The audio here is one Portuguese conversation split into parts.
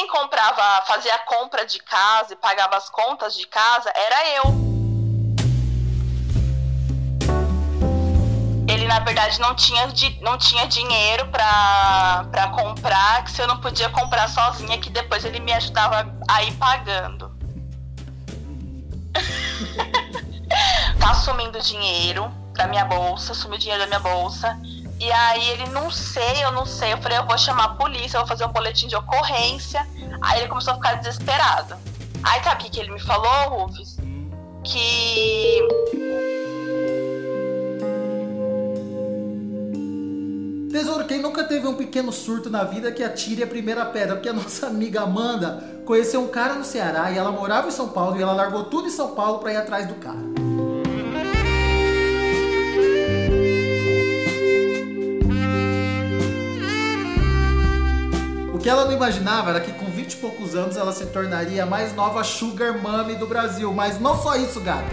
quem comprava, fazia a compra de casa e pagava as contas de casa era eu. Ele, na verdade, não tinha, não tinha dinheiro para comprar, que se eu não podia comprar sozinha, que depois ele me ajudava a ir pagando. tá sumindo dinheiro da minha bolsa, sumiu dinheiro da minha bolsa. E aí ele, não sei, eu não sei. Eu falei, eu vou chamar a polícia, eu vou fazer um boletim de ocorrência. Aí ele começou a ficar desesperado. Aí sabe o que, que ele me falou, Rufus? Que. Tesouro, quem nunca teve um pequeno surto na vida que atire a primeira pedra? Porque a nossa amiga Amanda conheceu um cara no Ceará e ela morava em São Paulo e ela largou tudo em São Paulo para ir atrás do cara. Que ela não imaginava era que com 20 e poucos anos ela se tornaria a mais nova sugar mommy do Brasil. Mas não só isso, gata.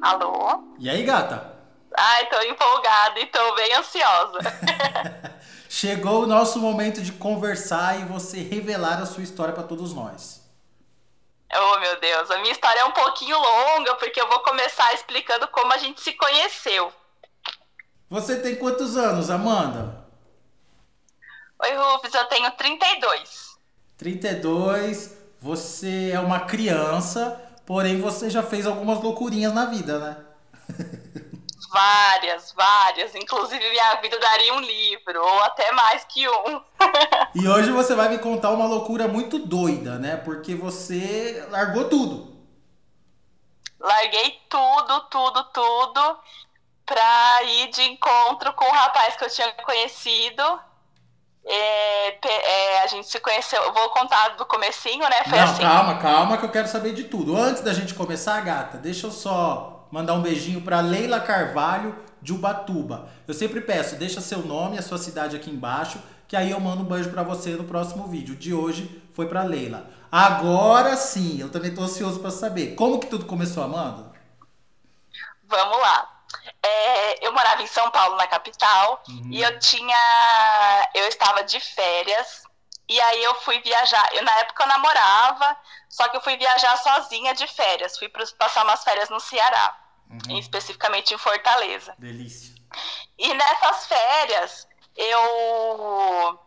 Alô? E aí, gata? Ai, tô empolgada e tô bem ansiosa. Chegou o nosso momento de conversar e você revelar a sua história para todos nós. Oh, meu Deus, a minha história é um pouquinho longa, porque eu vou começar explicando como a gente se conheceu. Você tem quantos anos, Amanda? Oi, Rufus, eu tenho 32. 32, você é uma criança, porém você já fez algumas loucurinhas na vida, né? Várias, várias. Inclusive, minha vida daria um livro, ou até mais que um. e hoje você vai me contar uma loucura muito doida, né? Porque você largou tudo. Larguei tudo, tudo, tudo pra ir de encontro com o rapaz que eu tinha conhecido. É, é, a gente se conheceu, eu vou contar do comecinho, né? Foi Não, assim. calma, calma que eu quero saber de tudo. Antes da gente começar, gata, deixa eu só mandar um beijinho para Leila Carvalho de Ubatuba. Eu sempre peço, deixa seu nome e a sua cidade aqui embaixo, que aí eu mando um beijo para você no próximo vídeo. De hoje foi para Leila. Agora sim, eu também tô ansioso para saber. Como que tudo começou, Amanda? Vamos lá. É, eu morava em São Paulo, na capital, uhum. e eu tinha. Eu estava de férias, e aí eu fui viajar. Eu, na época eu namorava, só que eu fui viajar sozinha de férias. Fui passar umas férias no Ceará, uhum. especificamente em Fortaleza. Delícia. E nessas férias, eu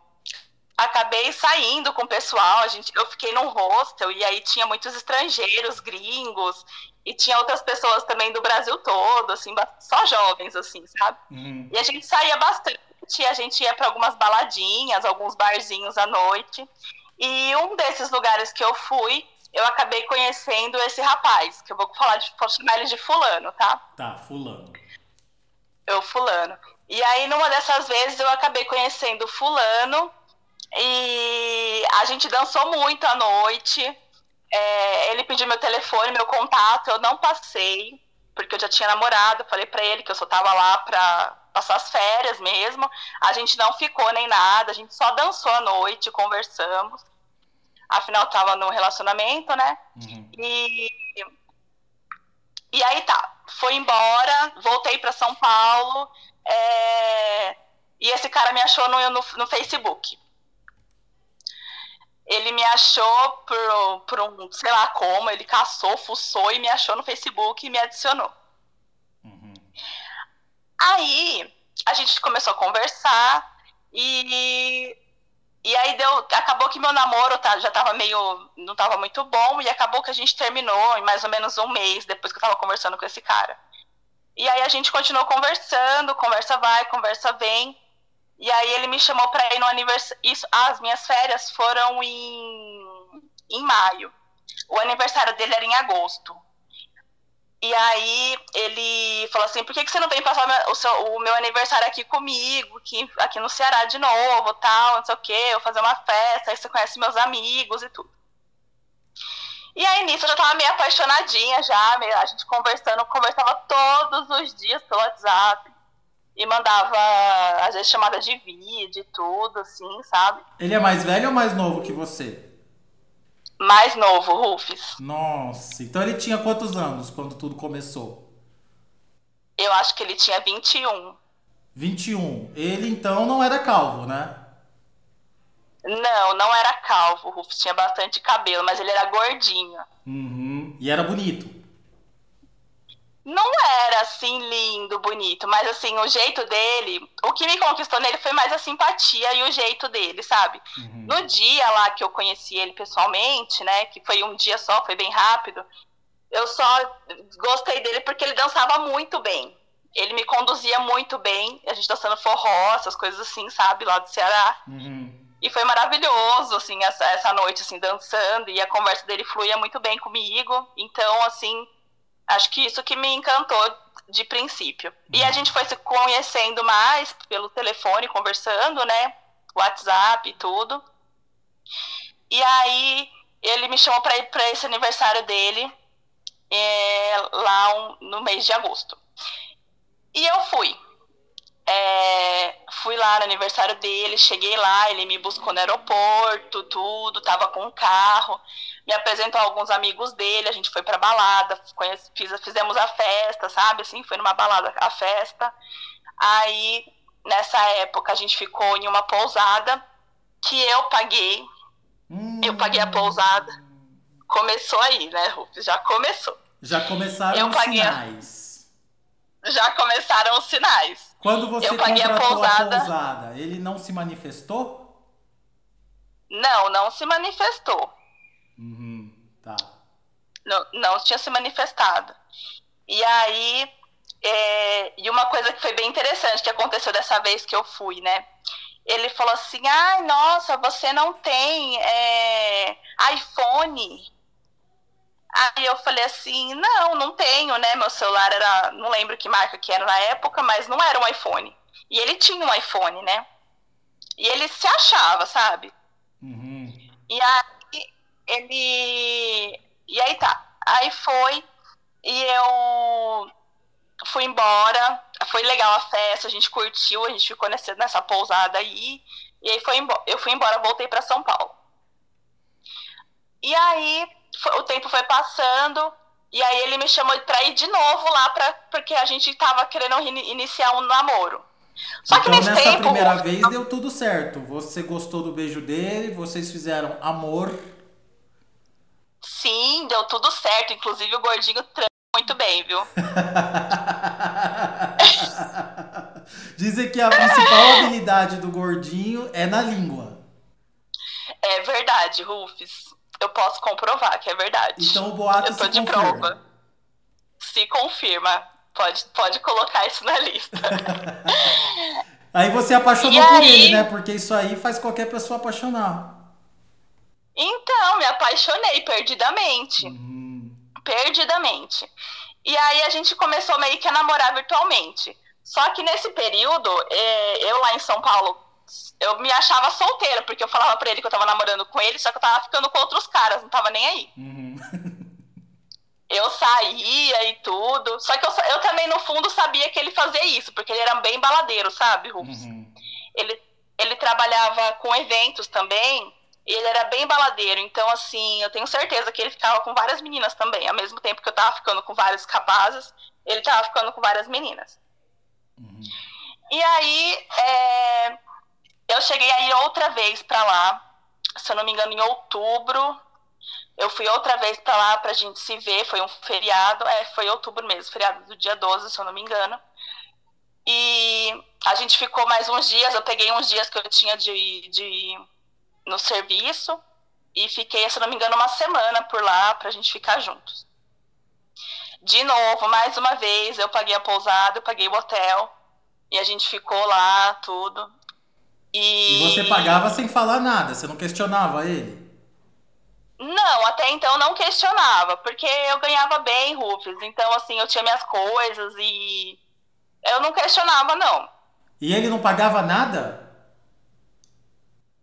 acabei saindo com o pessoal. A gente, eu fiquei num hostel e aí tinha muitos estrangeiros, gringos, e tinha outras pessoas também do Brasil todo, assim, só jovens, assim, sabe? Uhum. E a gente saía bastante, a gente ia para algumas baladinhas, alguns barzinhos à noite. E um desses lugares que eu fui, eu acabei conhecendo esse rapaz, que eu vou falar de, vou chamar ele de fulano, tá? Tá, fulano. Eu, fulano. E aí, numa dessas vezes, eu acabei conhecendo fulano e a gente dançou muito à noite. É, ele pediu meu telefone, meu contato, eu não passei, porque eu já tinha namorado, falei para ele que eu só tava lá pra passar as férias mesmo. A gente não ficou nem nada, a gente só dançou à noite, conversamos afinal tava num relacionamento, né? Uhum. E, e aí tá, foi embora, voltei para São Paulo, é, e esse cara me achou no, no, no, Facebook. Ele me achou por, por um, sei lá como, ele caçou, fuçou e me achou no Facebook e me adicionou. Aí a gente começou a conversar e e aí deu, acabou que meu namoro tá, já tava meio, não tava muito bom, e acabou que a gente terminou em mais ou menos um mês depois que eu tava conversando com esse cara. E aí a gente continuou conversando, conversa vai, conversa vem. E aí ele me chamou para ir no aniversário. As minhas férias foram em, em maio. O aniversário dele era em agosto. E aí ele falou assim, por que, que você não vem passar o, seu, o meu aniversário aqui comigo, aqui, aqui no Ceará de novo, tal, não sei o quê, eu fazer uma festa, aí você conhece meus amigos e tudo. E aí nisso eu já tava meio apaixonadinha já, meio, a gente conversando, conversava todos os dias pelo WhatsApp. E mandava, às vezes, chamada de vídeo e tudo, assim, sabe? Ele é mais velho ou mais novo que você? Mais novo, Rufus. Nossa, então ele tinha quantos anos quando tudo começou? Eu acho que ele tinha 21. 21. Ele então não era calvo, né? Não, não era calvo. O Rufus tinha bastante cabelo, mas ele era gordinho. Uhum. E era bonito. Não era assim lindo, bonito, mas assim, o jeito dele, o que me conquistou nele foi mais a simpatia e o jeito dele, sabe? Uhum. No dia lá que eu conheci ele pessoalmente, né, que foi um dia só, foi bem rápido, eu só gostei dele porque ele dançava muito bem. Ele me conduzia muito bem, a gente dançando forró, essas coisas assim, sabe, lá do Ceará. Uhum. E foi maravilhoso, assim, essa, essa noite, assim, dançando, e a conversa dele fluía muito bem comigo. Então, assim, Acho que isso que me encantou de princípio. E a uhum. gente foi se conhecendo mais pelo telefone, conversando, né? WhatsApp e tudo. E aí ele me chamou para ir para esse aniversário dele é, lá um, no mês de agosto. E eu fui. É, fui lá no aniversário dele, cheguei lá, ele me buscou no aeroporto, tudo, tava com um carro, me apresentou alguns amigos dele, a gente foi pra balada, conhece, fiz, fizemos a festa, sabe, assim, foi numa balada a festa. Aí, nessa época, a gente ficou em uma pousada que eu paguei, hum. eu paguei a pousada. Começou aí, né, Rufus? Já começou. Já começaram eu os paguei sinais. Já começaram os sinais. Quando você eu paguei a pousada, a pousada, ele não se manifestou? Não, não se manifestou. Uhum, tá. Não, não tinha se manifestado. E aí, é, e uma coisa que foi bem interessante que aconteceu dessa vez que eu fui, né? Ele falou assim: ai, nossa, você não tem é, iPhone. Aí eu falei assim, não, não tenho, né? Meu celular era, não lembro que marca que era na época, mas não era um iPhone. E ele tinha um iPhone, né? E ele se achava, sabe? Uhum. E aí ele. E aí tá. Aí foi e eu fui embora. Foi legal a festa, a gente curtiu, a gente ficou nessa, nessa pousada aí. E aí foi. Eu fui embora, voltei para São Paulo. E aí o tempo foi passando, e aí ele me chamou pra ir de novo lá, pra, porque a gente tava querendo iniciar um namoro. Só então, que nesse nessa tempo, primeira vez deu tudo certo. Você gostou do beijo dele, vocês fizeram amor. Sim, deu tudo certo. Inclusive o gordinho muito bem, viu? Dizem que a principal habilidade do gordinho é na língua. É verdade, Rufus. Eu posso comprovar que é verdade. Então o boato Eu tô se de confirma. prova. Se confirma. Pode, pode colocar isso na lista. aí você apaixonou e por aí... ele, né? Porque isso aí faz qualquer pessoa apaixonar. Então, me apaixonei perdidamente. Uhum. Perdidamente. E aí a gente começou meio que a namorar virtualmente. Só que nesse período, eh, eu lá em São Paulo, eu me achava solteira, porque eu falava pra ele que eu tava namorando com ele, só que eu tava ficando com outros caras, não tava nem aí. Uhum. eu saía e tudo. Só que eu, eu também, no fundo, sabia que ele fazia isso, porque ele era bem baladeiro, sabe, Rufus? Uhum. Ele, ele trabalhava com eventos também, e ele era bem baladeiro. Então, assim, eu tenho certeza que ele ficava com várias meninas também. Ao mesmo tempo que eu tava ficando com vários rapazes, ele tava ficando com várias meninas. Uhum. E aí, é, eu cheguei a ir outra vez para lá, se eu não me engano, em outubro. Eu fui outra vez para lá pra gente se ver, foi um feriado, é, foi outubro mesmo, feriado do dia 12, se eu não me engano. E a gente ficou mais uns dias, eu peguei uns dias que eu tinha de, de no serviço e fiquei, se eu não me engano, uma semana por lá pra gente ficar juntos. De novo, mais uma vez, eu paguei a pousada, eu paguei o hotel e a gente ficou lá, tudo. E... e você pagava sem falar nada, você não questionava ele? Não, até então não questionava, porque eu ganhava bem, Rufus. Então, assim, eu tinha minhas coisas e eu não questionava, não. E ele não pagava nada?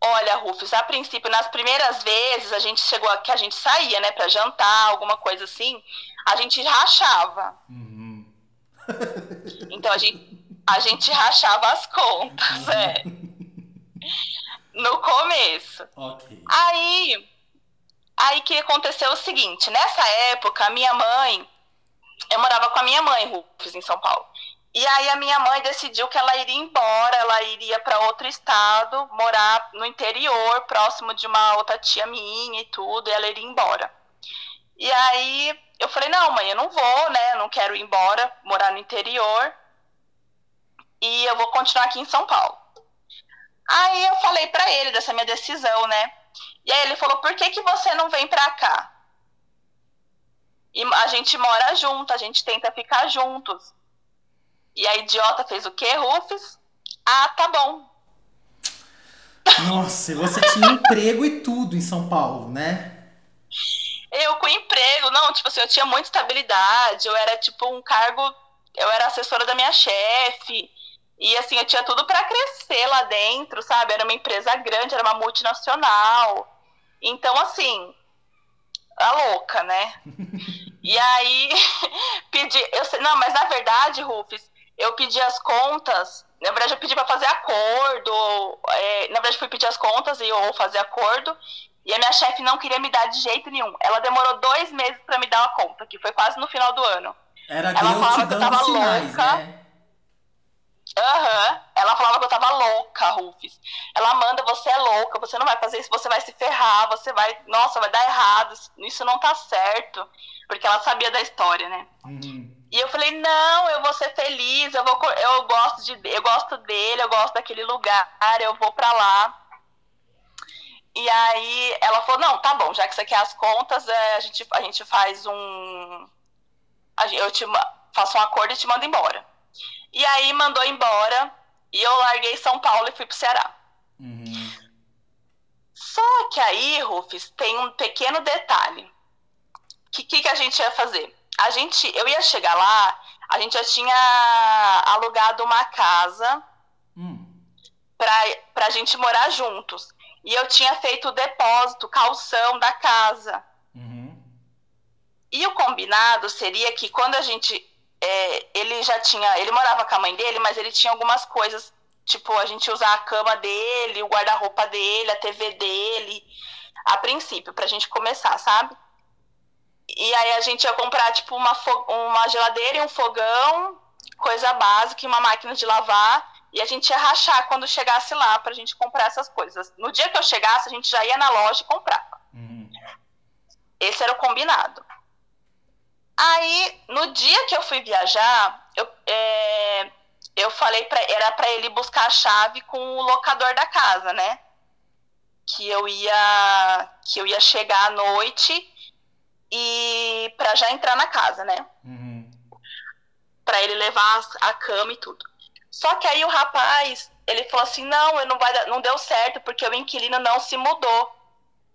Olha, Rufus, a princípio, nas primeiras vezes, a gente chegou que a gente saía, né, pra jantar, alguma coisa assim, a gente rachava. Uhum. então a gente, a gente rachava as contas, uhum. é. No começo. Ok. Aí, aí que aconteceu o seguinte, nessa época, a minha mãe, eu morava com a minha mãe, Rufus, em São Paulo. E aí a minha mãe decidiu que ela iria embora, ela iria para outro estado, morar no interior, próximo de uma outra tia minha e tudo, e ela iria embora. E aí eu falei: "Não, mãe, eu não vou, né? Eu não quero ir embora, morar no interior. E eu vou continuar aqui em São Paulo". Aí eu falei para ele dessa minha decisão, né? E aí ele falou: "Por que que você não vem para cá?" E a gente mora junto, a gente tenta ficar juntos. E a idiota fez o quê, Rufus? Ah, tá bom. Nossa, você tinha emprego e tudo em São Paulo, né? Eu com emprego, não, tipo assim, eu tinha muita estabilidade, eu era tipo um cargo, eu era assessora da minha chefe, e assim, eu tinha tudo para crescer lá dentro, sabe? Era uma empresa grande, era uma multinacional. Então, assim, a louca, né? e aí, pedi, eu, não, mas na verdade, Rufus, eu pedi as contas. Na verdade, eu pedi para fazer acordo. É, na verdade, fui pedir as contas e ou fazer acordo. E a minha chefe não queria me dar de jeito nenhum. Ela demorou dois meses para me dar uma conta, que foi quase no final do ano. Era Ela Deus falava que eu tava sinais, louca. Né? Aham. Uhum. Ela falava que eu tava louca, Rufus. Ela manda, você é louca, você não vai fazer isso, você vai se ferrar, você vai. Nossa, vai dar errado, isso não tá certo. Porque ela sabia da história, né? Uhum. E eu falei, não, eu vou ser feliz, eu, vou, eu, gosto, de, eu gosto dele, eu gosto daquele lugar, eu vou pra lá. E aí ela falou, não, tá bom, já que você quer as contas, é, a, gente, a gente faz um. Eu te faço um acordo e te mando embora. E aí mandou embora e eu larguei São Paulo e fui pro Ceará. Uhum. Só que aí, Rufus, tem um pequeno detalhe. O que, que, que a gente ia fazer? a gente, eu ia chegar lá, a gente já tinha alugado uma casa hum. pra, pra gente morar juntos. E eu tinha feito o depósito, calção da casa. Uhum. E o combinado seria que quando a gente. É, ele já tinha. Ele morava com a mãe dele, mas ele tinha algumas coisas. Tipo, a gente usar a cama dele, o guarda-roupa dele, a TV dele. A princípio, pra gente começar, sabe? E aí a gente ia comprar, tipo, uma, uma geladeira e um fogão, coisa básica, e uma máquina de lavar. E a gente ia rachar quando chegasse lá pra gente comprar essas coisas. No dia que eu chegasse, a gente já ia na loja e comprava. Uhum. Esse era o combinado. Aí, no dia que eu fui viajar, eu, é, eu falei pra, era para ele buscar a chave com o locador da casa, né? Que eu ia que eu ia chegar à noite e para já entrar na casa, né? Uhum. Para ele levar a cama e tudo. Só que aí o rapaz, ele falou assim: "Não, eu não vai não deu certo porque o inquilino não se mudou".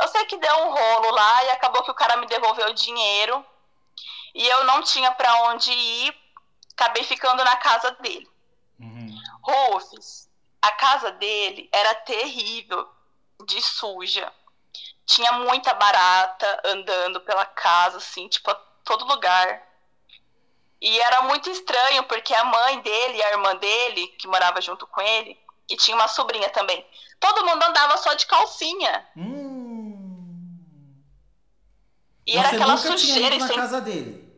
Eu sei que deu um rolo lá e acabou que o cara me devolveu o dinheiro. E eu não tinha para onde ir, acabei ficando na casa dele. Uhum. Rufus, a casa dele era terrível, de suja tinha muita barata andando pela casa, assim, tipo, a todo lugar. E era muito estranho, porque a mãe dele e a irmã dele, que morava junto com ele, e tinha uma sobrinha também, todo mundo andava só de calcinha. Hum. E era aquela nunca sujeira. Tinha ido na casa dele?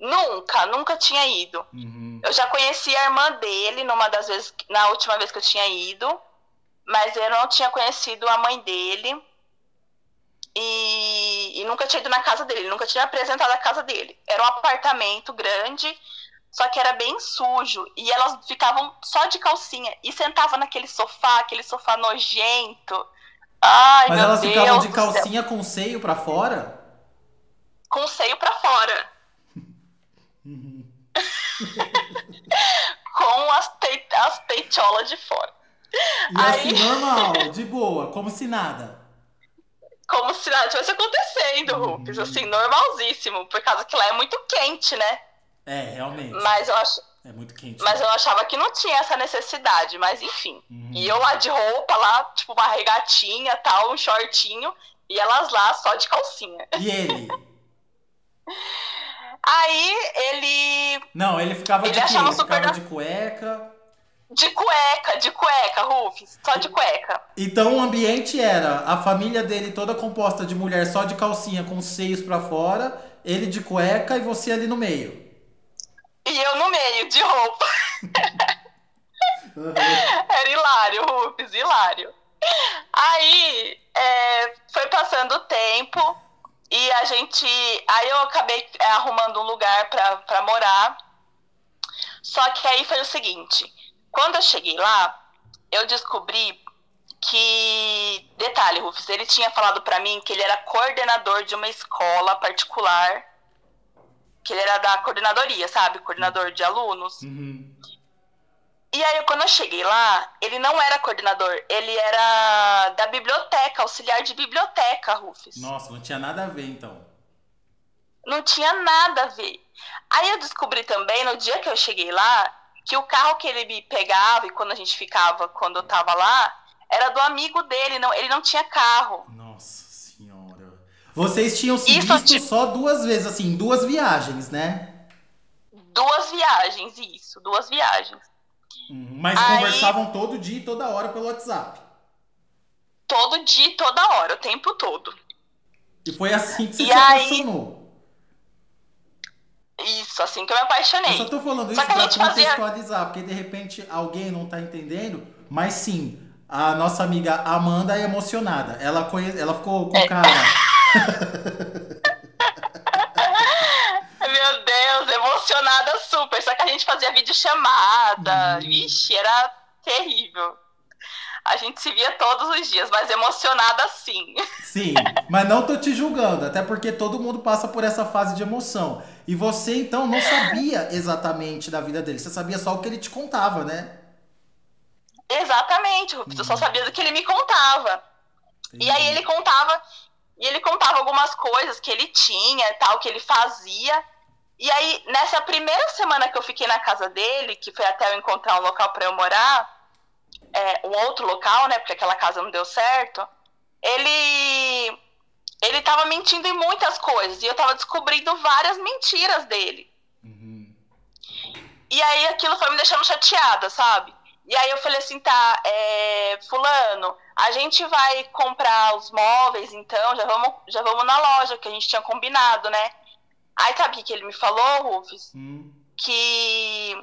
Nunca, nunca tinha ido. Uhum. Eu já conheci a irmã dele numa das vezes, na última vez que eu tinha ido, mas eu não tinha conhecido a mãe dele. E, e, nunca tinha ido na casa dele, nunca tinha apresentado a casa dele. Era um apartamento grande, só que era bem sujo. E elas ficavam só de calcinha e sentavam naquele sofá, aquele sofá nojento. Ai, Mas elas Deus ficavam de calcinha com seio para fora? Com seio para fora. com as, te as peitolas de fora. E Aí... assim, normal, de boa, como se nada como se nada tivesse acontecendo, uhum. Assim, normalzíssimo, por causa que lá é muito quente, né? É, realmente. Mas eu acho. É muito quente. Mas né? eu achava que não tinha essa necessidade, mas enfim. Uhum. E eu lá de roupa, lá, tipo, uma regatinha, tal, um shortinho, e elas lá só de calcinha. E ele? Aí ele. Não, ele ficava ele de quê? Ele ficava de cueca. De cueca, de cueca, Rufus. Só de cueca. Então o ambiente era a família dele toda composta de mulher só de calcinha com os seios para fora, ele de cueca e você ali no meio. E eu no meio, de roupa. Uhum. Era hilário, Rufus, hilário. Aí é, foi passando o tempo e a gente. Aí eu acabei é, arrumando um lugar para morar. Só que aí foi o seguinte: quando eu cheguei lá, eu descobri que. Detalhe, Rufus, ele tinha falado para mim que ele era coordenador de uma escola particular. Que ele era da coordenadoria, sabe? Coordenador de alunos. Uhum. E aí, quando eu cheguei lá, ele não era coordenador, ele era da biblioteca, auxiliar de biblioteca, Rufus. Nossa, não tinha nada a ver, então. Não tinha nada a ver. Aí eu descobri também, no dia que eu cheguei lá, que o carro que ele me pegava e quando a gente ficava, quando eu tava lá, era do amigo dele, não, ele não tinha carro. Nossa senhora. Vocês tinham se isso, visto tipo... só duas vezes, assim, duas viagens, né? Duas viagens, isso, duas viagens. Uhum. Mas Aí, conversavam todo dia e toda hora pelo WhatsApp. Todo dia e toda hora, o tempo todo. E foi assim que você e se aí... apaixonou. Isso, assim que eu me apaixonei. Eu só tô falando isso pra contextualizar, fazia... porque de repente alguém não tá entendendo, mas sim, a nossa amiga Amanda é emocionada. Ela, conhe... Ela ficou com é. cara Deus, emocionada super. Só que a gente fazia videochamada. Vixe, era terrível. A gente se via todos os dias, mas emocionada sim. Sim, mas não tô te julgando, até porque todo mundo passa por essa fase de emoção. E você, então, não sabia exatamente da vida dele, você sabia só o que ele te contava, né? Exatamente, Rufus, eu só uhum. sabia do que ele me contava. Entendi. E aí ele contava, e ele contava algumas coisas que ele tinha, tal, que ele fazia. E aí, nessa primeira semana que eu fiquei na casa dele, que foi até eu encontrar um local para eu morar, é, um outro local, né? Porque aquela casa não deu certo. Ele ele tava mentindo em muitas coisas e eu tava descobrindo várias mentiras dele. Uhum. E aí aquilo foi me deixando chateada, sabe? E aí eu falei assim, tá, é, fulano, a gente vai comprar os móveis, então já vamos, já vamos na loja que a gente tinha combinado, né? Aí sabe o que ele me falou, Rufus? Hum. Que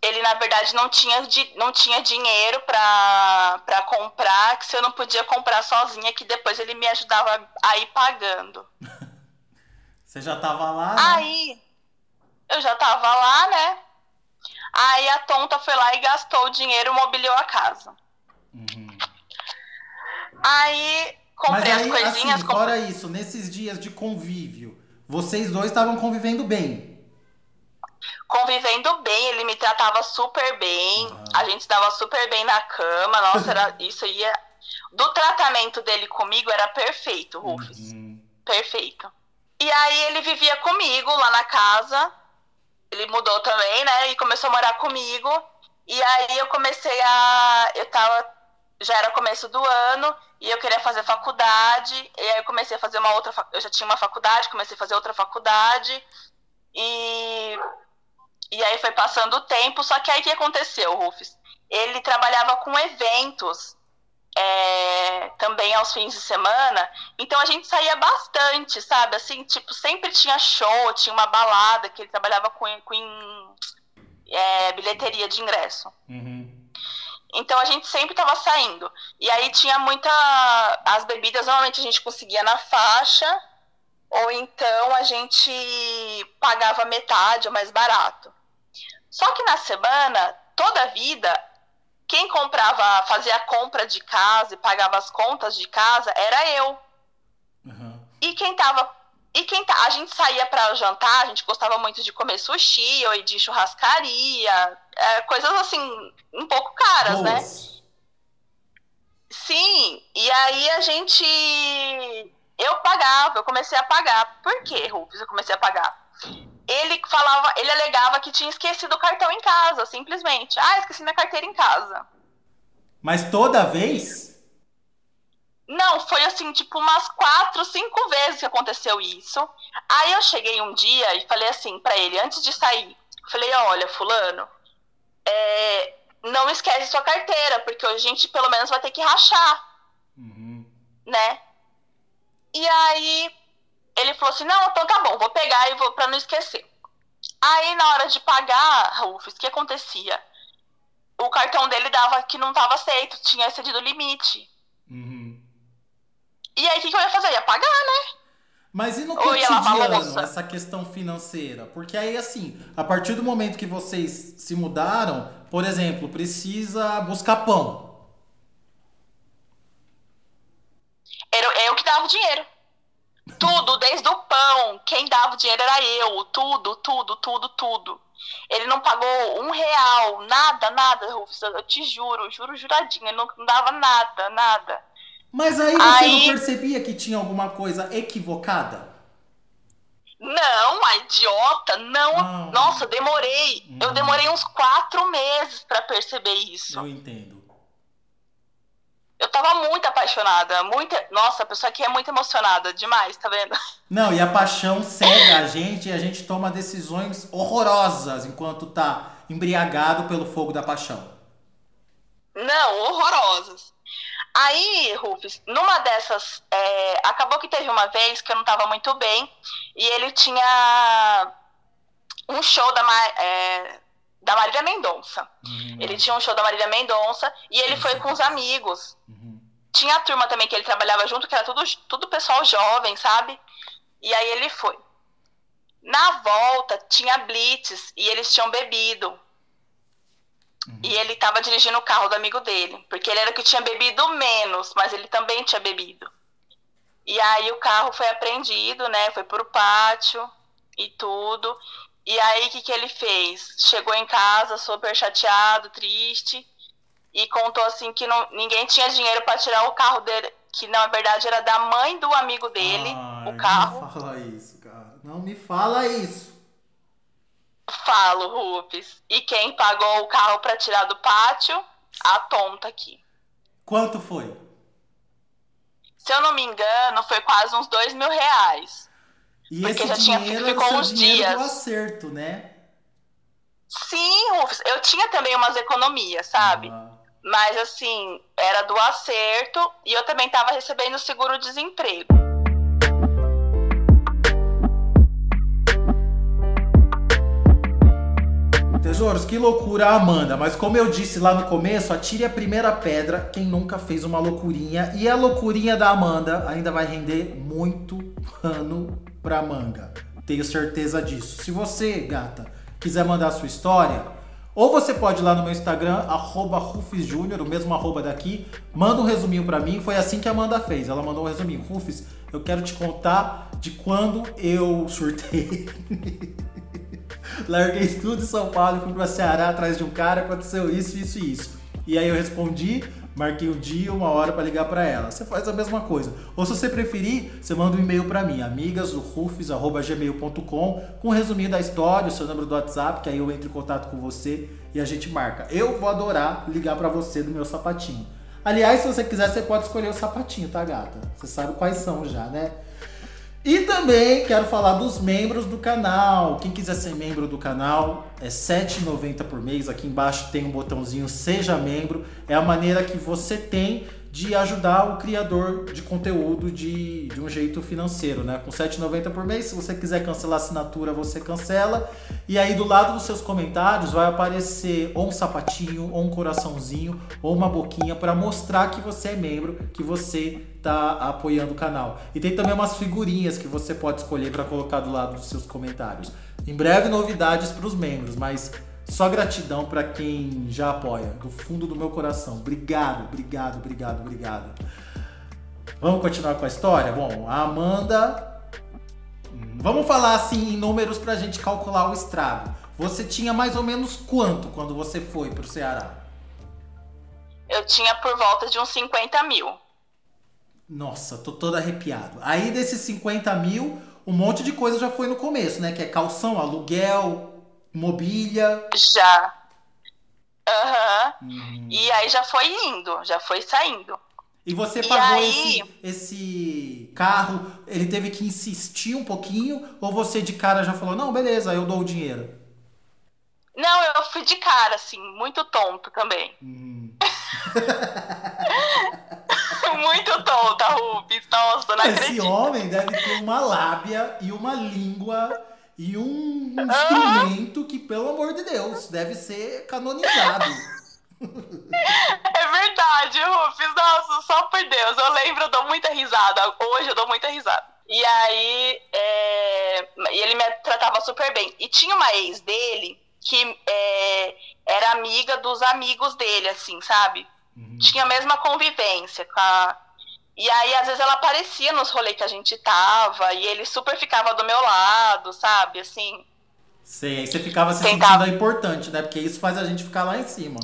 ele na verdade não tinha, não tinha dinheiro para comprar, que se eu não podia comprar sozinha, que depois ele me ajudava a ir pagando. Você já tava lá? Né? Aí eu já tava lá, né? Aí a tonta foi lá e gastou o dinheiro e mobiliou a casa. Uhum. Aí comprei aí, as coisinhas. Assim, fora isso, nesses dias de convívio, vocês dois estavam convivendo bem? convivendo bem, ele me tratava super bem, uhum. a gente estava super bem na cama, nossa, era, isso ia. Do tratamento dele comigo era perfeito, Rufus. Uhum. Perfeito. E aí ele vivia comigo lá na casa. Ele mudou também, né? E começou a morar comigo. E aí eu comecei a. Eu tava. Já era começo do ano e eu queria fazer faculdade. E aí eu comecei a fazer uma outra. Eu já tinha uma faculdade, comecei a fazer outra faculdade. E e aí foi passando o tempo, só que aí o que aconteceu, Rufus? Ele trabalhava com eventos é, também aos fins de semana, então a gente saía bastante, sabe? Assim, tipo, sempre tinha show, tinha uma balada que ele trabalhava com, com é, bilheteria de ingresso. Uhum. Então a gente sempre estava saindo. E aí tinha muita. As bebidas normalmente a gente conseguia na faixa, ou então a gente pagava metade ou mais barato. Só que na semana, toda a vida, quem comprava, fazia a compra de casa e pagava as contas de casa era eu. Uhum. E quem tava. E quem tá, a gente saía para jantar, a gente gostava muito de comer sushi ou de churrascaria, é, coisas assim, um pouco caras, né? Nossa. né? Sim, e aí a gente. Eu pagava, eu comecei a pagar. Por quê, Rufus? Eu comecei a pagar ele falava, ele alegava que tinha esquecido o cartão em casa, simplesmente. Ah, esqueci minha carteira em casa. Mas toda vez? Não, foi assim, tipo, umas quatro, cinco vezes que aconteceu isso. Aí eu cheguei um dia e falei assim para ele, antes de sair, falei, olha, fulano, é, não esquece sua carteira, porque a gente pelo menos vai ter que rachar. Uhum. Né? E aí ele falou assim: não, então tá bom, vou pegar e vou para não esquecer. Aí, na hora de pagar, Rufus, o que acontecia? O cartão dele dava que não estava aceito, tinha excedido o limite. Uhum. E aí, o que, que eu ia fazer? Eu ia pagar, né? Mas e no cotidiano, essa questão financeira? Porque aí, assim, a partir do momento que vocês se mudaram, por exemplo, precisa buscar pão. Era eu que dava o dinheiro. Tudo, desde o pão. Quem dava o dinheiro era eu. Tudo, tudo, tudo, tudo. Ele não pagou um real, nada, nada, Rufus. Eu te juro, juro juradinho. Ele não dava nada, nada. Mas aí você Aí- não percebia que tinha alguma coisa equivocada? Não, a idiota, não. Ah. Nossa, demorei. Hum. Eu demorei uns quatro meses pra perceber isso. Eu entendo. Eu tava muito apaixonada, muito. Nossa, a pessoa aqui é muito emocionada demais, tá vendo? Não, e a paixão cega a gente e a gente toma decisões horrorosas enquanto tá embriagado pelo fogo da paixão. Não, horrorosas. Aí, Rufus, numa dessas, é, acabou que teve uma vez que eu não tava muito bem e ele tinha um show da, é, da Marília Mendonça. Uhum. Ele tinha um show da Marília Mendonça e ele foi com os amigos. Uhum. Tinha a turma também que ele trabalhava junto, que era tudo, tudo pessoal jovem, sabe? E aí ele foi. Na volta, tinha blitz e eles tinham bebido. E ele tava dirigindo o carro do amigo dele, porque ele era o que tinha bebido menos, mas ele também tinha bebido. E aí o carro foi apreendido, né? Foi pro pátio e tudo. E aí o que, que ele fez? Chegou em casa super chateado, triste, e contou assim que não, ninguém tinha dinheiro para tirar o carro dele, que na verdade era da mãe do amigo dele, Ai, o carro. Não me fala isso, cara. Não me fala isso. Falo, Rupes. E quem pagou o carro para tirar do pátio? A tonta aqui. Quanto foi? Se eu não me engano, foi quase uns dois mil reais. E Porque esse já tinha- dinheiro o ficou uns dias. do acerto, né? Sim, Rufus, eu tinha também umas economias, sabe? Ah, Mas assim, era do acerto e eu também tava recebendo seguro-desemprego. Tesouros, que loucura, Amanda. Mas como eu disse lá no começo, atire a primeira pedra quem nunca fez uma loucurinha. E a loucurinha da Amanda ainda vai render muito pano pra manga. Tenho certeza disso. Se você, gata, quiser mandar sua história, ou você pode ir lá no meu Instagram, arroba Rufus Júnior, o mesmo arroba daqui, manda um resuminho pra mim. Foi assim que a Amanda fez. Ela mandou um resuminho. Rufus, eu quero te contar de quando eu surtei. Larguei tudo em São Paulo fui pra Ceará atrás de um cara, aconteceu isso, isso e isso. E aí eu respondi, marquei um dia, uma hora pra ligar pra ela. Você faz a mesma coisa. Ou se você preferir, você manda um e-mail pra mim, amigasdorufis@gmail.com, com um resuminho da história, o seu número do WhatsApp, que aí eu entro em contato com você e a gente marca. Eu vou adorar ligar pra você do meu sapatinho. Aliás, se você quiser, você pode escolher o sapatinho, tá, gata? Você sabe quais são já, né? E também quero falar dos membros do canal. Quem quiser ser membro do canal é R$ 7,90 por mês. Aqui embaixo tem um botãozinho Seja Membro. É a maneira que você tem de ajudar o criador de conteúdo de, de um jeito financeiro, né? Com R$ 7,90 por mês. Se você quiser cancelar assinatura, você cancela. E aí do lado dos seus comentários vai aparecer ou um sapatinho, ou um coraçãozinho, ou uma boquinha para mostrar que você é membro, que você tá apoiando o canal. E tem também umas figurinhas que você pode escolher para colocar do lado dos seus comentários. Em breve novidades para os membros, mas só gratidão para quem já apoia, do fundo do meu coração. Obrigado, obrigado, obrigado, obrigado. Vamos continuar com a história? Bom, a Amanda. Hum, Vamos falar assim em números pra gente calcular o estrago. Você tinha mais ou menos quanto quando você foi pro Ceará? Eu tinha por volta de uns 50 mil. Nossa, tô todo arrepiado. Aí desses 50 mil, um monte de coisa já foi no começo, né? Que é calção, aluguel, mobília. Já. Aham. Uhum. E aí já foi indo, já foi saindo. E você E pagou aí? esse, esse carro, ele teve que insistir um pouquinho? Ou você de cara já falou, não, beleza, eu dou o dinheiro? Não, eu fui de cara, assim, muito tonto também. Hum. muito tonta, Rubens. Nossa, não Esse acredito. homem deve ter uma lábia e uma língua e um instrumento que, pelo amor de Deus, deve ser canonizado. É verdade, Rufus. Nossa, só por Deus. Eu lembro, eu dou muita risada. Hoje eu dou muita risada. E aí, é... e ele me tratava super bem. E tinha uma ex dele que é... era amiga dos amigos dele, assim, sabe? Uhum. Tinha a mesma convivência com a. E aí, às vezes, ela aparecia nos rolês que a gente tava, e ele super ficava do meu lado, sabe? Assim. Sei, aí você ficava se tentava... sentindo importante, né? Porque isso faz a gente ficar lá em cima.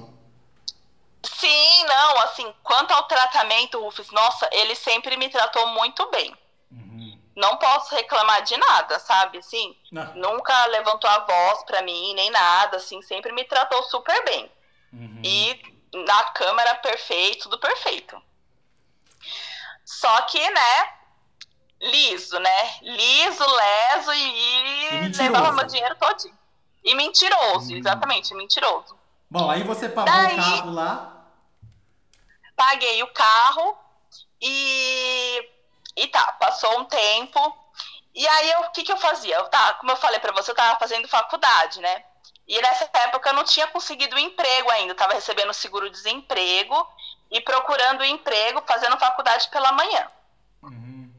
Sim, não, assim, quanto ao tratamento, Rufus, nossa, ele sempre me tratou muito bem. Uhum. Não posso reclamar de nada, sabe? Assim, não. nunca levantou a voz pra mim, nem nada, assim, sempre me tratou super bem. Uhum. E na câmera perfeito, tudo perfeito. Só que, né, liso, né? Liso, leso e, e levava meu dinheiro todinho. E mentiroso, hum. exatamente, mentiroso. Bom, aí você pagou Daí, o carro lá paguei o carro e, e tá, passou um tempo. E aí, o que, que eu fazia? Eu, tá, como eu falei para você, eu tava fazendo faculdade, né? E nessa época eu não tinha conseguido emprego ainda, eu tava recebendo seguro-desemprego e procurando emprego, fazendo faculdade pela manhã. Uhum.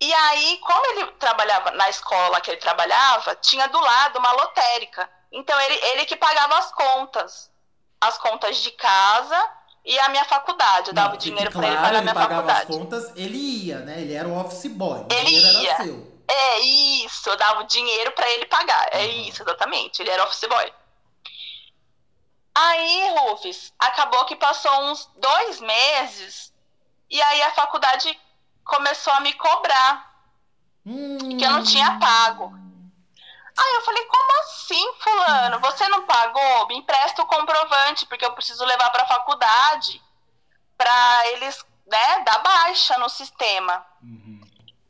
E aí, como ele trabalhava na escola que ele trabalhava, tinha do lado uma lotérica. Então, ele, ele que pagava as contas. As contas de casa e a minha faculdade. Eu dava o dinheiro claro, para ele pagar a minha pagava faculdade. as contas, ele ia, né? Ele era o office boy. Ele ia. É isso, eu dava o dinheiro para ele pagar. É uhum. isso, exatamente. Ele era office boy. Aí, Rufus, acabou que passou uns dois meses e aí a faculdade começou a me cobrar. Hum. Que eu não tinha pago. Aí eu falei, como assim, fulano? Você não pagou? Me empresta o comprovante, porque eu preciso levar para a faculdade para eles, né, dar baixa no sistema. Uhum.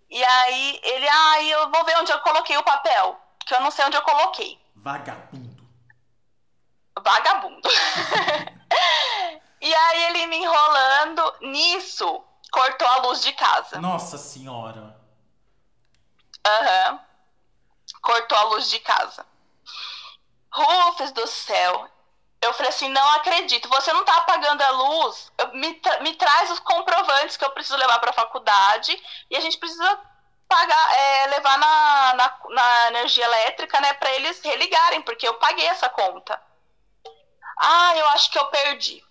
E aí ele, ah, eu vou ver onde eu coloquei o papel, que eu não sei onde eu coloquei. Vagabundo. Vagabundo. e aí ele me enrolando nisso, cortou a luz de casa. Nossa senhora. Aham. Uhum cortou a luz de casa. Rufus do céu. Eu falei assim, não acredito, você não tá apagando a luz, me, tra me traz os comprovantes que eu preciso levar para a faculdade e a gente precisa pagar, é, levar na, na, na, energia elétrica, né, para eles religarem, porque eu paguei essa conta. Ah, eu acho que eu perdi.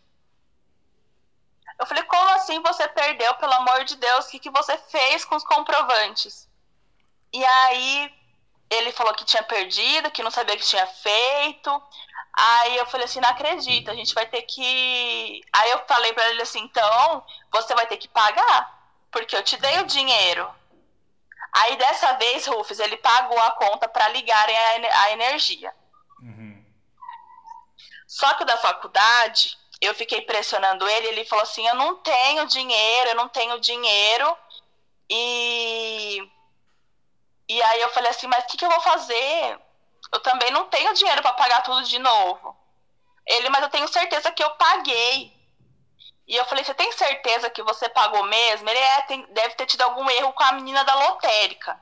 Eu falei, como assim você perdeu, pelo amor de Deus? O que, que você fez com os comprovantes? E aí ele falou que tinha perdido, que não sabia o que tinha feito. Aí eu falei assim, não acredito, a gente vai ter que. Aí eu falei para ele assim, então você vai ter que pagar, porque eu te dei o dinheiro. Aí dessa vez, Rufus, ele pagou a conta para ligarem a, a energia. Só que o da faculdade, eu fiquei pressionando ele, ele falou assim, eu não tenho dinheiro, eu não tenho dinheiro. E e aí eu falei assim, mas o que, que eu vou fazer? Eu também não tenho dinheiro para pagar tudo de novo. Ele, mas eu tenho certeza que eu paguei. E eu falei, você tem certeza que você pagou mesmo? Ele é, tem, deve ter tido algum erro com a menina da lotérica.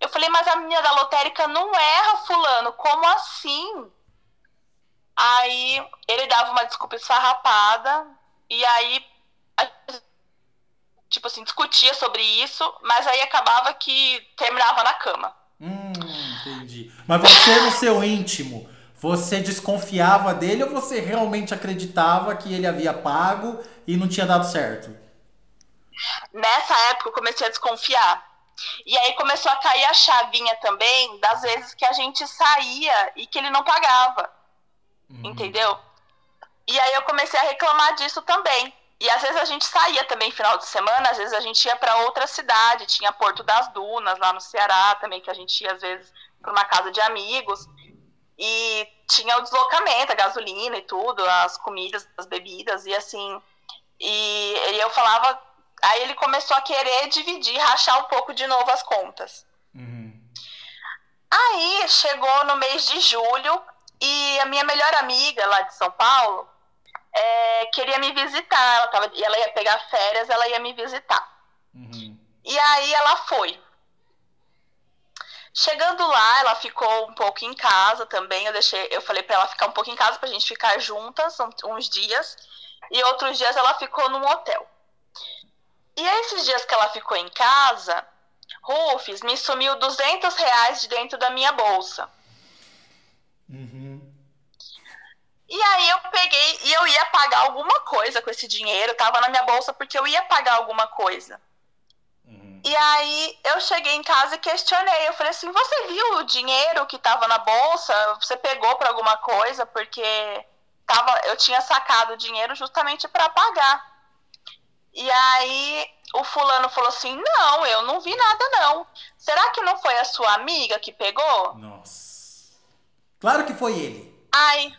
Eu falei, mas a menina da lotérica não erra, fulano, como assim? Aí ele dava uma desculpa esfarrapada, e aí tipo assim, discutia sobre isso, mas aí acabava que terminava na cama. Hum, entendi. Mas você no seu íntimo, você desconfiava dele ou você realmente acreditava que ele havia pago e não tinha dado certo? Nessa época eu comecei a desconfiar. E aí começou a cair a chavinha também das vezes que a gente saía e que ele não pagava. Uhum. Entendeu? E aí eu comecei a reclamar disso também. E às vezes a gente saía também final de semana, às vezes a gente ia para outra cidade, tinha Porto das Dunas lá no Ceará também, que a gente ia às vezes para uma casa de amigos. E tinha o deslocamento, a gasolina e tudo, as comidas, as bebidas e assim. E, e eu falava, aí ele começou a querer dividir, rachar um pouco de novo as contas. Uhum. Aí chegou no mês de julho e a minha melhor amiga lá de São Paulo, é, queria me visitar. Ela, tava, ela ia pegar férias, ela ia me visitar. Uhum. E aí ela foi. Chegando lá, ela ficou um pouco em casa também. Eu deixei, eu falei para ela ficar um pouco em casa pra gente ficar juntas uns dias. E outros dias ela ficou num hotel. E esses dias que ela ficou em casa, Rufus me sumiu 200 reais de dentro da minha bolsa. Uhum. E aí eu peguei e eu ia pagar alguma coisa com esse dinheiro, tava na minha bolsa porque eu ia pagar alguma coisa. Uhum. E aí eu cheguei em casa e questionei. Eu falei assim: você viu o dinheiro que tava na bolsa? Você pegou para alguma coisa? Porque tava, eu tinha sacado o dinheiro justamente para pagar. E aí o fulano falou assim: Não, eu não vi nada, não. Será que não foi a sua amiga que pegou? Nossa. Claro que foi ele. Ai,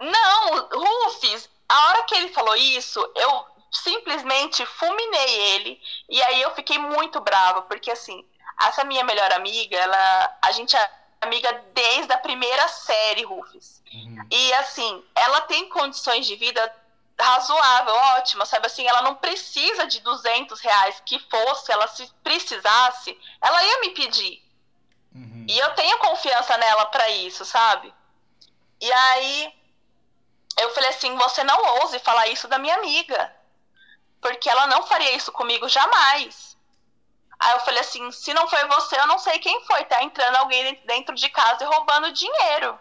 não, Rufus, a hora que ele falou isso, eu simplesmente fulminei ele. E aí eu fiquei muito brava, porque assim, essa minha melhor amiga, ela, a gente é amiga desde a primeira série, Rufus. Uhum. E assim, ela tem condições de vida razoável, ótima, sabe assim, ela não precisa de 200 reais que fosse, ela se precisasse, ela ia me pedir. Uhum. E eu tenho confiança nela para isso, sabe? E aí eu falei assim, você não ouse falar isso da minha amiga, porque ela não faria isso comigo jamais. Aí eu falei assim, se não foi você, eu não sei quem foi, tá entrando alguém dentro de casa e roubando dinheiro.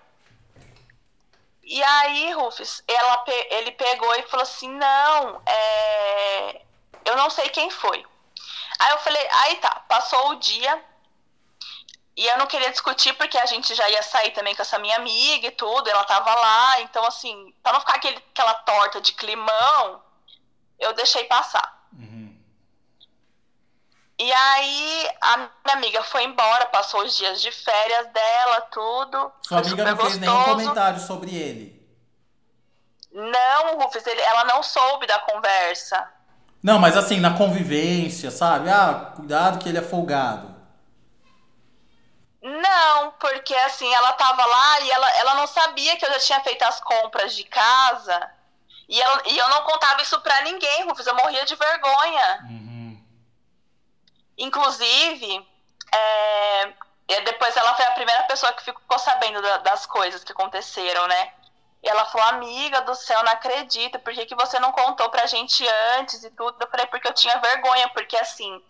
E aí, Rufus, ela, ele pegou e falou assim: não, é, eu não sei quem foi. Aí eu falei: aí tá, passou o dia. E eu não queria discutir porque a gente já ia sair também com essa minha amiga e tudo, ela tava lá. Então, assim, pra não ficar aquele, aquela torta de climão, eu deixei passar. Uhum. E aí a minha amiga foi embora, passou os dias de férias dela, tudo. Sua amiga não fez nenhum comentário sobre ele. Não, Rufus, ele, ela não soube da conversa. Não, mas assim, na convivência, sabe? Ah, cuidado que ele é folgado. Não, porque assim, ela tava lá e ela, ela não sabia que eu já tinha feito as compras de casa. E, ela, e eu não contava isso pra ninguém, Rufus, eu morria de vergonha. Uhum. Inclusive, é, depois ela foi a primeira pessoa que ficou sabendo da, das coisas que aconteceram, né? E ela falou, amiga do céu, não acredito, por que, que você não contou pra gente antes e tudo? Eu falei, porque eu tinha vergonha, porque assim,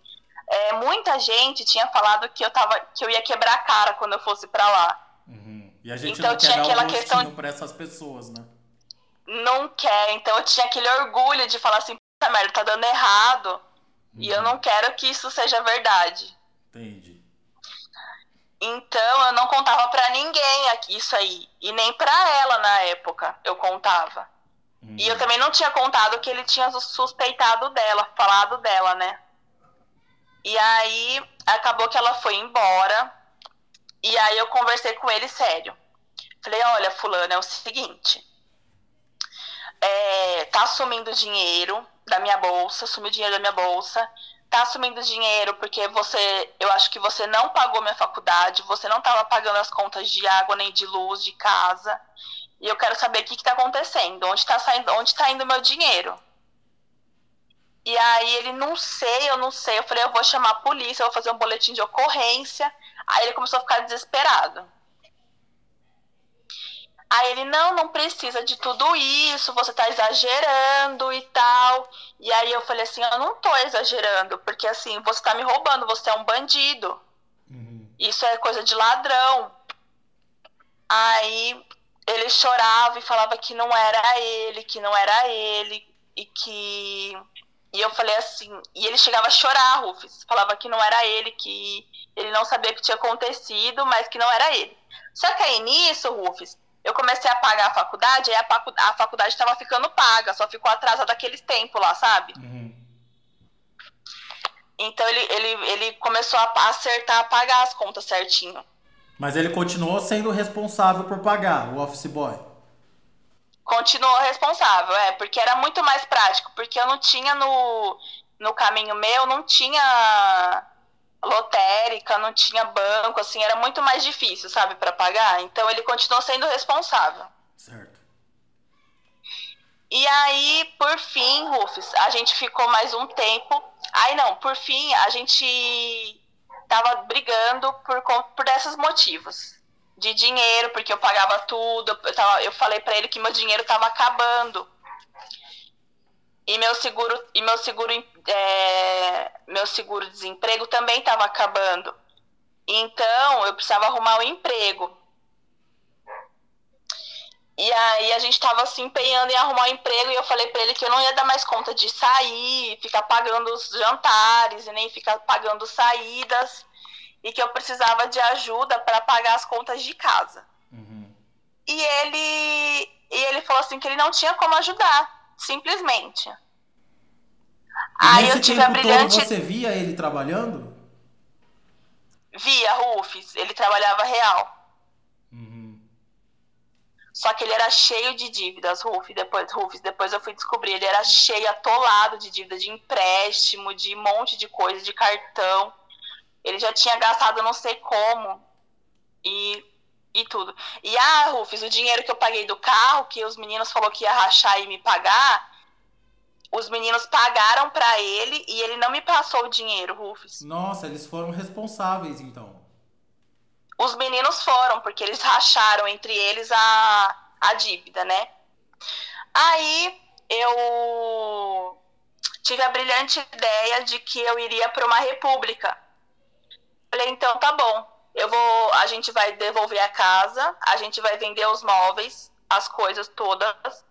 é, muita gente tinha falado que eu, tava, que eu ia quebrar a cara quando eu fosse pra lá. Uhum. E a gente então, não tinha quer aquela questão pra essas pessoas, né? Não quer, então eu tinha aquele orgulho de falar assim, puta merda, tá dando errado. Uhum. E eu não quero que isso seja verdade. Entendi. Então eu não contava para ninguém aqui isso aí. E nem para ela na época eu contava. Uhum. E eu também não tinha contado que ele tinha suspeitado dela, falado dela, né? E aí acabou que ela foi embora. E aí eu conversei com ele sério. Falei, olha, fulano, é o seguinte. É, tá assumindo dinheiro, da minha bolsa, sumiu dinheiro da minha bolsa, tá assumindo dinheiro porque você, eu acho que você não pagou minha faculdade, você não estava pagando as contas de água nem de luz de casa. E eu quero saber o que está acontecendo, onde está saindo, onde está indo meu dinheiro. E aí ele não sei, eu não sei. Eu falei, eu vou chamar a polícia, eu vou fazer um boletim de ocorrência. Aí ele começou a ficar desesperado. Aí ele, não, não precisa de tudo isso, você tá exagerando e tal. E aí eu falei assim, eu não tô exagerando, porque assim, você tá me roubando, você é um bandido. Uhum. Isso é coisa de ladrão. Aí ele chorava e falava que não era ele, que não era ele, e que. E eu falei assim, e ele chegava a chorar, Rufus. Falava que não era ele, que ele não sabia o que tinha acontecido, mas que não era ele. Só que aí nisso, Rufus, eu comecei a pagar a faculdade, aí a, faculdade estava ficando paga, só ficou atrasada aqueles tempos lá, sabe? Uhum. Então ele, ele, ele começou a acertar, a pagar as contas certinho. Mas ele continuou sendo responsável por pagar, o office boy? Continuou responsável, é, porque era muito mais prático, porque eu não tinha no, no caminho meu, não tinha lotérica, não tinha banco, assim, era muito mais difícil, sabe, para pagar. Então ele continuou sendo responsável. Certo. E aí, por fim, Rufus, a gente ficou mais um tempo. Aí não, por fim, a gente tava brigando por, por esses motivos. De dinheiro, porque eu pagava tudo. Eu, tava, eu falei para ele que meu dinheiro tava acabando. E meu seguro, e meu seguro, é, meu seguro desemprego também estava acabando. Então eu precisava arrumar um emprego. E aí a gente estava se empenhando em arrumar um emprego e eu falei para ele que eu não ia dar mais conta de sair, ficar pagando os jantares e nem ficar pagando saídas e que eu precisava de ajuda para pagar as contas de casa. Uhum. E ele e ele falou assim que ele não tinha como ajudar, simplesmente. E aí eu tive a brilhante. Você via ele trabalhando? Via, Rufus. Ele trabalhava real. Só que ele era cheio de dívidas, Ruf, depois, Rufus, depois eu fui descobrir, ele era cheio, atolado de dívida, de empréstimo, de um monte de coisa, de cartão. Ele já tinha gastado não sei como e, e tudo. E ah, Rufus, o dinheiro que eu paguei do carro, que os meninos falou que ia rachar e me pagar, os meninos pagaram para ele e ele não me passou o dinheiro, Rufus. Nossa, eles foram responsáveis então. Os meninos foram, porque eles racharam entre eles a, a dívida, né? Aí eu tive a brilhante ideia de que eu iria para uma república. Falei, então tá bom. Eu vou, a gente vai devolver a casa, a gente vai vender os móveis, as coisas todas,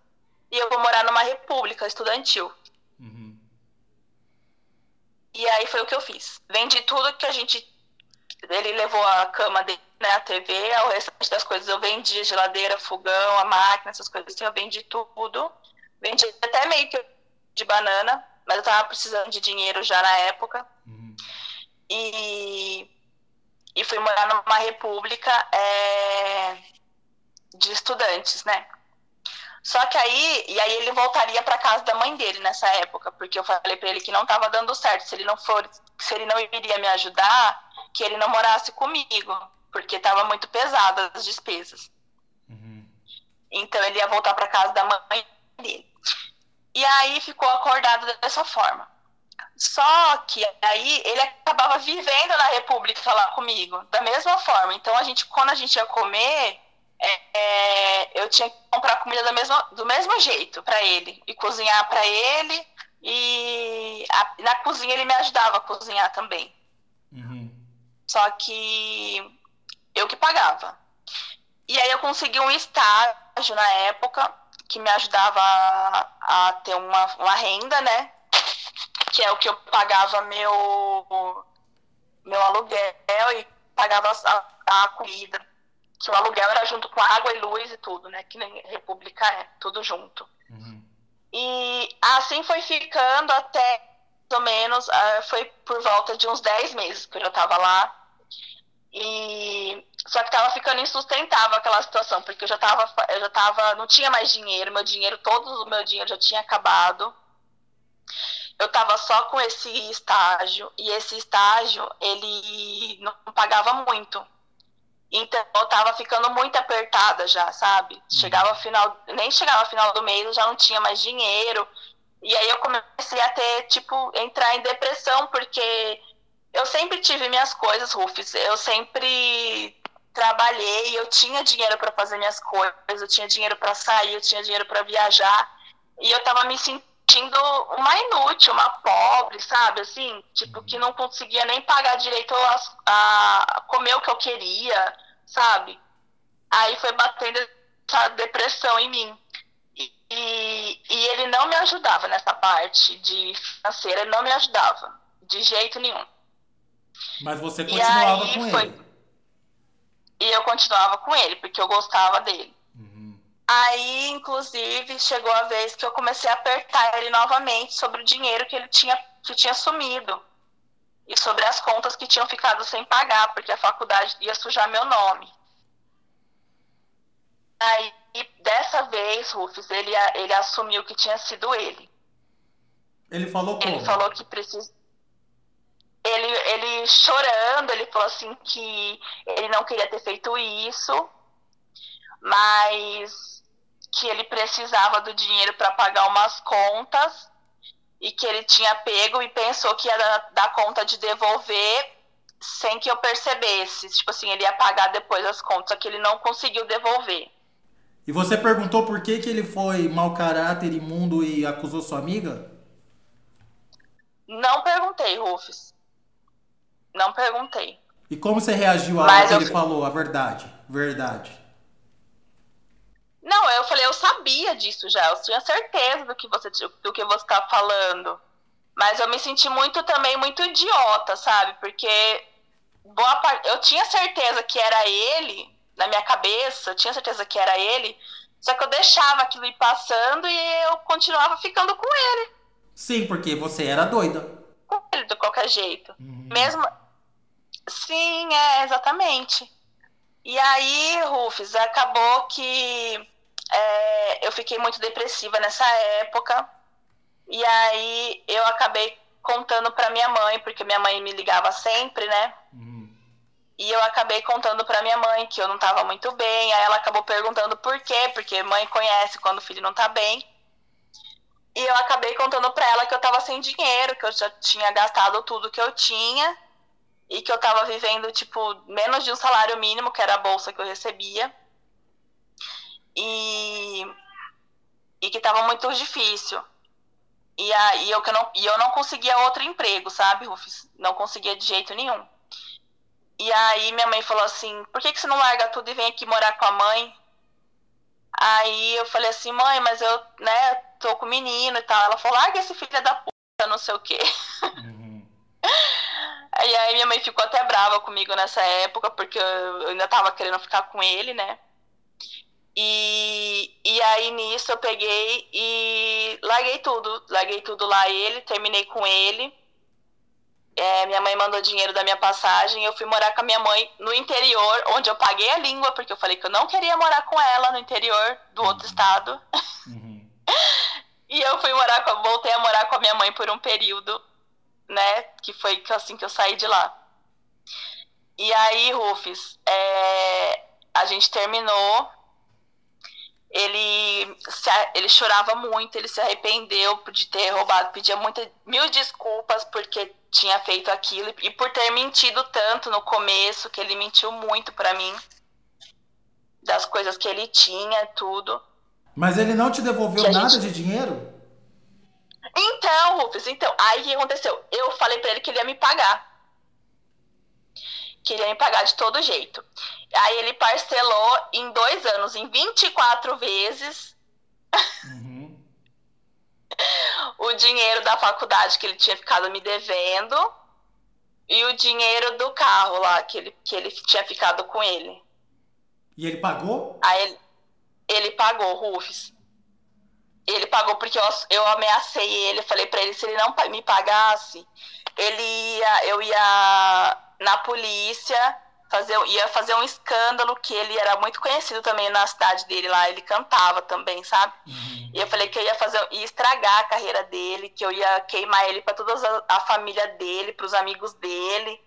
e eu vou morar numa república estudantil. Uhum. E aí foi o que eu fiz. Vendi tudo que a gente ele levou a cama dele, né, a TV, o restante das coisas eu vendi, geladeira, fogão, a máquina, essas coisas assim, eu vendi tudo. Vendi até meio que de banana, mas eu tava precisando de dinheiro já na época. E, e fui morar numa república é, de estudantes, né? Só que aí, e aí ele voltaria para casa da mãe dele nessa época, porque eu falei para ele que não estava dando certo, se ele não for, se ele não iria me ajudar, que ele não morasse comigo, porque estava muito pesada as despesas. Uhum. Então ele ia voltar para casa da mãe dele. E aí ficou acordado dessa forma. Só que aí ele acabava vivendo na República lá comigo, da mesma forma. Então a gente, quando a gente ia comer, é, é, eu tinha que comprar comida do mesmo, do mesmo jeito para ele e cozinhar para ele e a, na cozinha ele me ajudava a cozinhar também. Uhum. Só que eu que pagava. E aí eu consegui um estágio na época que me ajudava a, a ter uma, uma renda, né? Que é o que eu pagava meu, meu aluguel e pagava a, a comida. Que o aluguel era junto com água e luz e tudo, né? Que nem República é, tudo junto. Uhum. E assim foi ficando até mais ou menos, uh, foi por volta de uns 10 meses que eu já tava lá. E só que tava ficando insustentável aquela situação, porque eu já tava, eu já tava, não tinha mais dinheiro, meu dinheiro, todo o meu dinheiro já tinha acabado. Eu tava só com esse estágio e esse estágio ele não pagava muito. Então eu tava ficando muito apertada já, sabe? Chegava final, nem chegava final do mês, eu já não tinha mais dinheiro. E aí eu comecei a ter, tipo, entrar em depressão, porque eu sempre tive minhas coisas, Rufus. Eu sempre trabalhei, eu tinha dinheiro para fazer minhas coisas, eu tinha dinheiro para sair, eu tinha dinheiro para viajar. E eu tava me sentindo uma inútil, uma pobre, sabe? Assim, tipo, que não conseguia nem pagar direito a, a comer o que eu queria, sabe? Aí foi batendo essa depressão em mim. E, e, e ele não me ajudava nessa parte de financeira, ele não me ajudava, de jeito nenhum. Mas você continuava com foi... ele. E eu continuava com ele, porque eu gostava dele. Aí, inclusive, chegou a vez que eu comecei a apertar ele novamente sobre o dinheiro que ele tinha, que tinha sumido. E sobre as contas que tinham ficado sem pagar, porque a faculdade ia sujar meu nome. Aí, dessa vez, Rufus, ele, ele assumiu que tinha sido ele. Ele falou como? Ele falou que precisa ele, ele chorando, ele falou assim que ele não queria ter feito isso, mas que ele precisava do dinheiro para pagar umas contas e que ele tinha pego e pensou que ia dar, conta de devolver sem que eu percebesse. Tipo assim, ele ia pagar depois as contas, só que ele não conseguiu devolver. E você perguntou por que, que ele foi mau caráter, imundo e acusou sua amiga? Não perguntei, Rufus. Não perguntei. E como você reagiu ao que ele falou, a verdade? Verdade. Não, eu falei, eu sabia disso já, eu tinha certeza do que você do que você tá falando. Mas eu me senti muito também muito idiota, sabe? Porque boa parte, eu tinha certeza que era ele na minha cabeça, eu tinha certeza que era ele, só que eu deixava aquilo ir passando e eu continuava ficando com ele. Sim, porque você era doida. Com ele de qualquer jeito. Uhum. Mesmo Sim, é, exatamente. E aí, Rufus, acabou que é, eu fiquei muito depressiva nessa época. E aí eu acabei contando para minha mãe, porque minha mãe me ligava sempre, né? Uhum. E eu acabei contando para minha mãe que eu não tava muito bem. Aí ela acabou perguntando por quê, porque mãe conhece quando o filho não tá bem. E eu acabei contando para ela que eu tava sem dinheiro, que eu já tinha gastado tudo que eu tinha e que eu tava vivendo, tipo, menos de um salário mínimo, que era a bolsa que eu recebia. E, e que tava muito difícil. E aí eu, que não, e eu não conseguia outro emprego, sabe, Rufus? Não conseguia de jeito nenhum. E aí minha mãe falou assim, por que, que você não larga tudo e vem aqui morar com a mãe? Aí eu falei assim, mãe, mas eu, né, tô com o menino e tal. Ela falou, larga esse filho da puta, não sei o quê. Uhum. E aí minha mãe ficou até brava comigo nessa época, porque eu ainda tava querendo ficar com ele, né? E, e aí nisso eu peguei e larguei tudo. Larguei tudo lá ele, terminei com ele. É, minha mãe mandou dinheiro da minha passagem. Eu fui morar com a minha mãe no interior, onde eu paguei a língua, porque eu falei que eu não queria morar com ela no interior do outro uhum. estado. Uhum. e eu fui morar com, voltei a morar com a minha mãe por um período, né? Que foi assim que eu saí de lá. E aí, Rufus, é, a gente terminou ele, se, ele chorava muito, ele se arrependeu de ter roubado, pedia muita, mil desculpas porque tinha feito aquilo e por ter mentido tanto no começo, que ele mentiu muito para mim, das coisas que ele tinha, tudo. Mas ele não te devolveu nada gente... de dinheiro? Então, Rufus, então, aí o que aconteceu? Eu falei para ele que ele ia me pagar queria me pagar de todo jeito. Aí ele parcelou em dois anos, em 24 vezes, uhum. o dinheiro da faculdade que ele tinha ficado me devendo e o dinheiro do carro lá que ele, que ele tinha ficado com ele. E ele pagou? Aí ele, ele pagou, Rufus. Ele pagou porque eu, eu ameacei ele, falei para ele se ele não me pagasse, ele ia, eu ia na polícia, fazer, ia fazer um escândalo que ele era muito conhecido também na cidade dele lá, ele cantava também, sabe? Uhum. E eu falei que eu ia fazer, ia estragar a carreira dele, que eu ia queimar ele para toda a, a, família dele, para os amigos dele,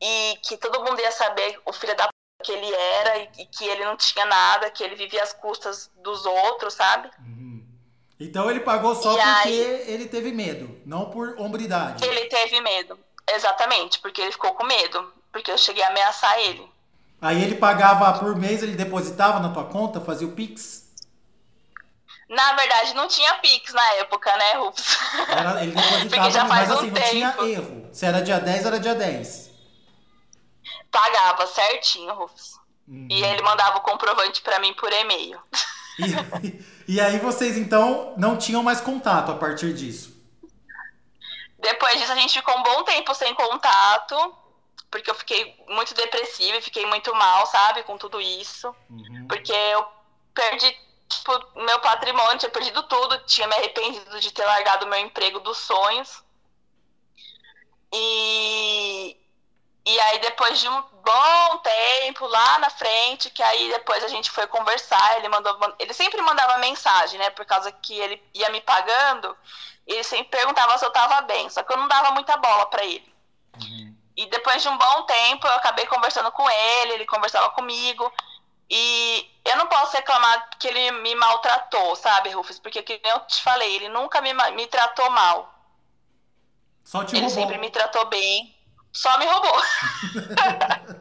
e que todo mundo ia saber o filho da que ele era e, e, que ele não tinha nada, que ele vivia às custas dos outros, sabe? Uhum. Então ele pagou só e porque aí, ele teve medo, não por hombridade. Ele teve medo. Exatamente, porque ele ficou com medo. Porque eu cheguei a ameaçar ele. Aí ele pagava por mês, ele depositava na tua conta, fazia o Pix? Na verdade, não tinha Pix na época, né, Rufus? Era, ele depositava, já faz mas assim, um não tempo. tinha erro. Se era dia 10, era dia 10. Pagava certinho, Rufus. Uhum. E ele mandava o comprovante para mim por e-mail. E, e aí vocês, então, não tinham mais contato a partir disso? Depois disso, a gente ficou um bom tempo sem contato, porque eu fiquei muito depressiva e fiquei muito mal, sabe, com tudo isso. Uhum. Porque eu perdi, tipo, meu patrimônio, tinha perdido tudo, tinha me arrependido de ter largado meu emprego dos sonhos. E, e aí, depois de um bom tempo lá na frente, que aí depois a gente foi conversar, ele mandou. Ele sempre mandava mensagem, né? Por causa que ele ia me pagando ele sempre perguntava se eu tava bem, só que eu não dava muita bola para ele. Uhum. E depois de um bom tempo, eu acabei conversando com ele, ele conversava comigo. E eu não posso reclamar que ele me maltratou, sabe, Rufus? Porque, como eu te falei, ele nunca me, me tratou mal. Só te ele roubou. sempre me tratou bem. Só me roubou.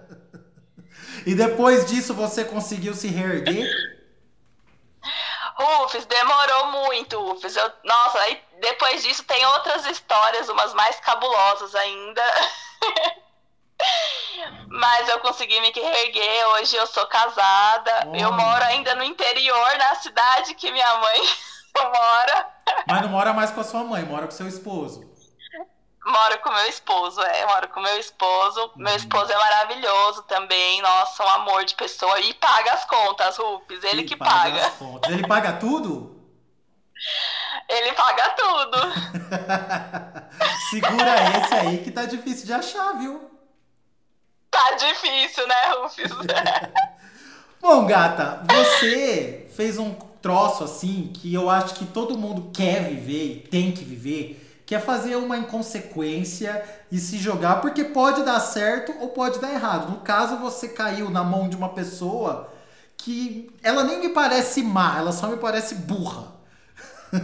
e depois disso você conseguiu se reerguer? Rufus, demorou muito, Rufus. Eu, nossa, aí depois disso tem outras histórias, umas mais cabulosas ainda. Mas eu consegui me reerguer. Hoje eu sou casada. Oh. Eu moro ainda no interior, na cidade que minha mãe mora. Mas não mora mais com a sua mãe, mora com seu esposo. Moro com meu esposo, é, moro com meu esposo. Uhum. Meu esposo é maravilhoso também, nossa, um amor de pessoa. E paga as contas, Rupes, ele, ele que paga. paga. Ele paga tudo? Ele paga tudo. Segura esse aí que tá difícil de achar, viu? Tá difícil, né, Rufus? Bom, gata, você fez um troço assim que eu acho que todo mundo quer viver e tem que viver, que é fazer uma inconsequência e se jogar, porque pode dar certo ou pode dar errado. No caso, você caiu na mão de uma pessoa que ela nem me parece má, ela só me parece burra.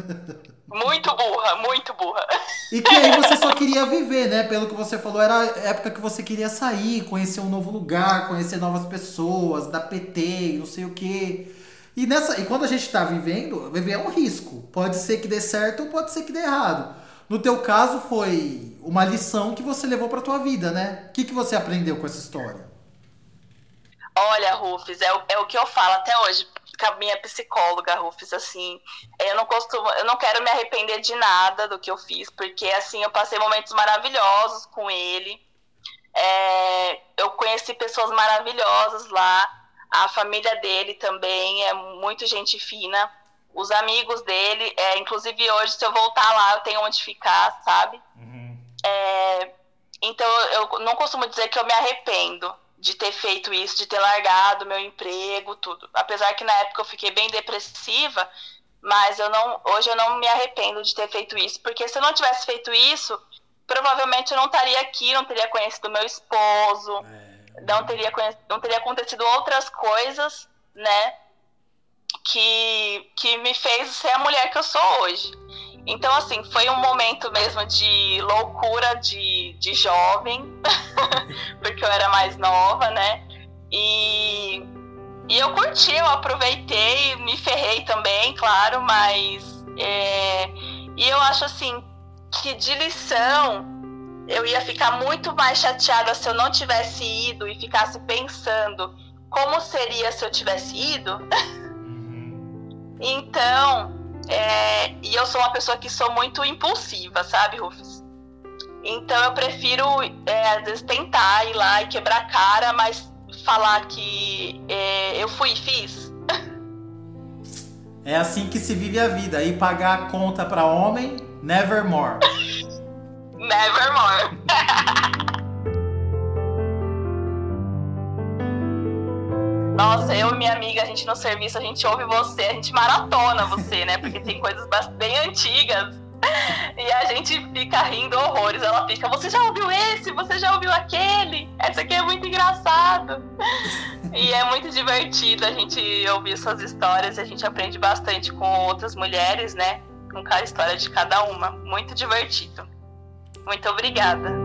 Muito burra, muito burra. E que aí você só queria viver, né? Pelo que você falou, era a época que você queria sair, conhecer um novo lugar, conhecer novas pessoas, dar PT, não sei o quê. E, nessa, e quando a gente tá vivendo, viver é um risco. Pode ser que dê certo ou pode ser que dê errado. No teu caso, foi uma lição que você levou pra tua vida, né? O que, que você aprendeu com essa história? Olha, Rufus, é, é o que eu falo até hoje com a minha psicóloga, Rufus, assim, eu não costumo, eu não quero me arrepender de nada do que eu fiz, porque assim, eu passei momentos maravilhosos com ele. É, eu conheci pessoas maravilhosas lá. A família dele também é muito gente fina. Os amigos dele, é, inclusive hoje, se eu voltar lá, eu tenho onde ficar, sabe? Uhum. É, então, eu não costumo dizer que eu me arrependo de ter feito isso, de ter largado meu emprego, tudo. Apesar que na época eu fiquei bem depressiva, mas eu não, hoje eu não me arrependo de ter feito isso, porque se eu não tivesse feito isso, provavelmente eu não estaria aqui, não teria conhecido meu esposo, é. não teria não teria acontecido outras coisas, né, que que me fez ser a mulher que eu sou hoje. Então, assim, foi um momento mesmo de loucura de, de jovem, porque eu era mais nova, né? E, e eu curti, eu aproveitei, me ferrei também, claro, mas. É, e eu acho, assim, que de lição eu ia ficar muito mais chateada se eu não tivesse ido e ficasse pensando como seria se eu tivesse ido. Então é, e eu sou uma pessoa que sou muito impulsiva, sabe, Rufus? Então eu prefiro, é, às vezes, tentar ir lá e quebrar a cara, mas falar que é, eu fui e fiz. É assim que se vive a vida. E pagar a conta para homem, nevermore. nevermore. Nossa, eu e minha amiga, a gente no serviço, a gente ouve você, a gente maratona você, né? Porque tem coisas bem antigas. E a gente fica rindo horrores. Ela fica, você já ouviu esse? Você já ouviu aquele? Essa aqui é muito engraçado. E é muito divertido a gente ouvir suas histórias. A gente aprende bastante com outras mulheres, né? Com cada história de cada uma. Muito divertido. Muito obrigada.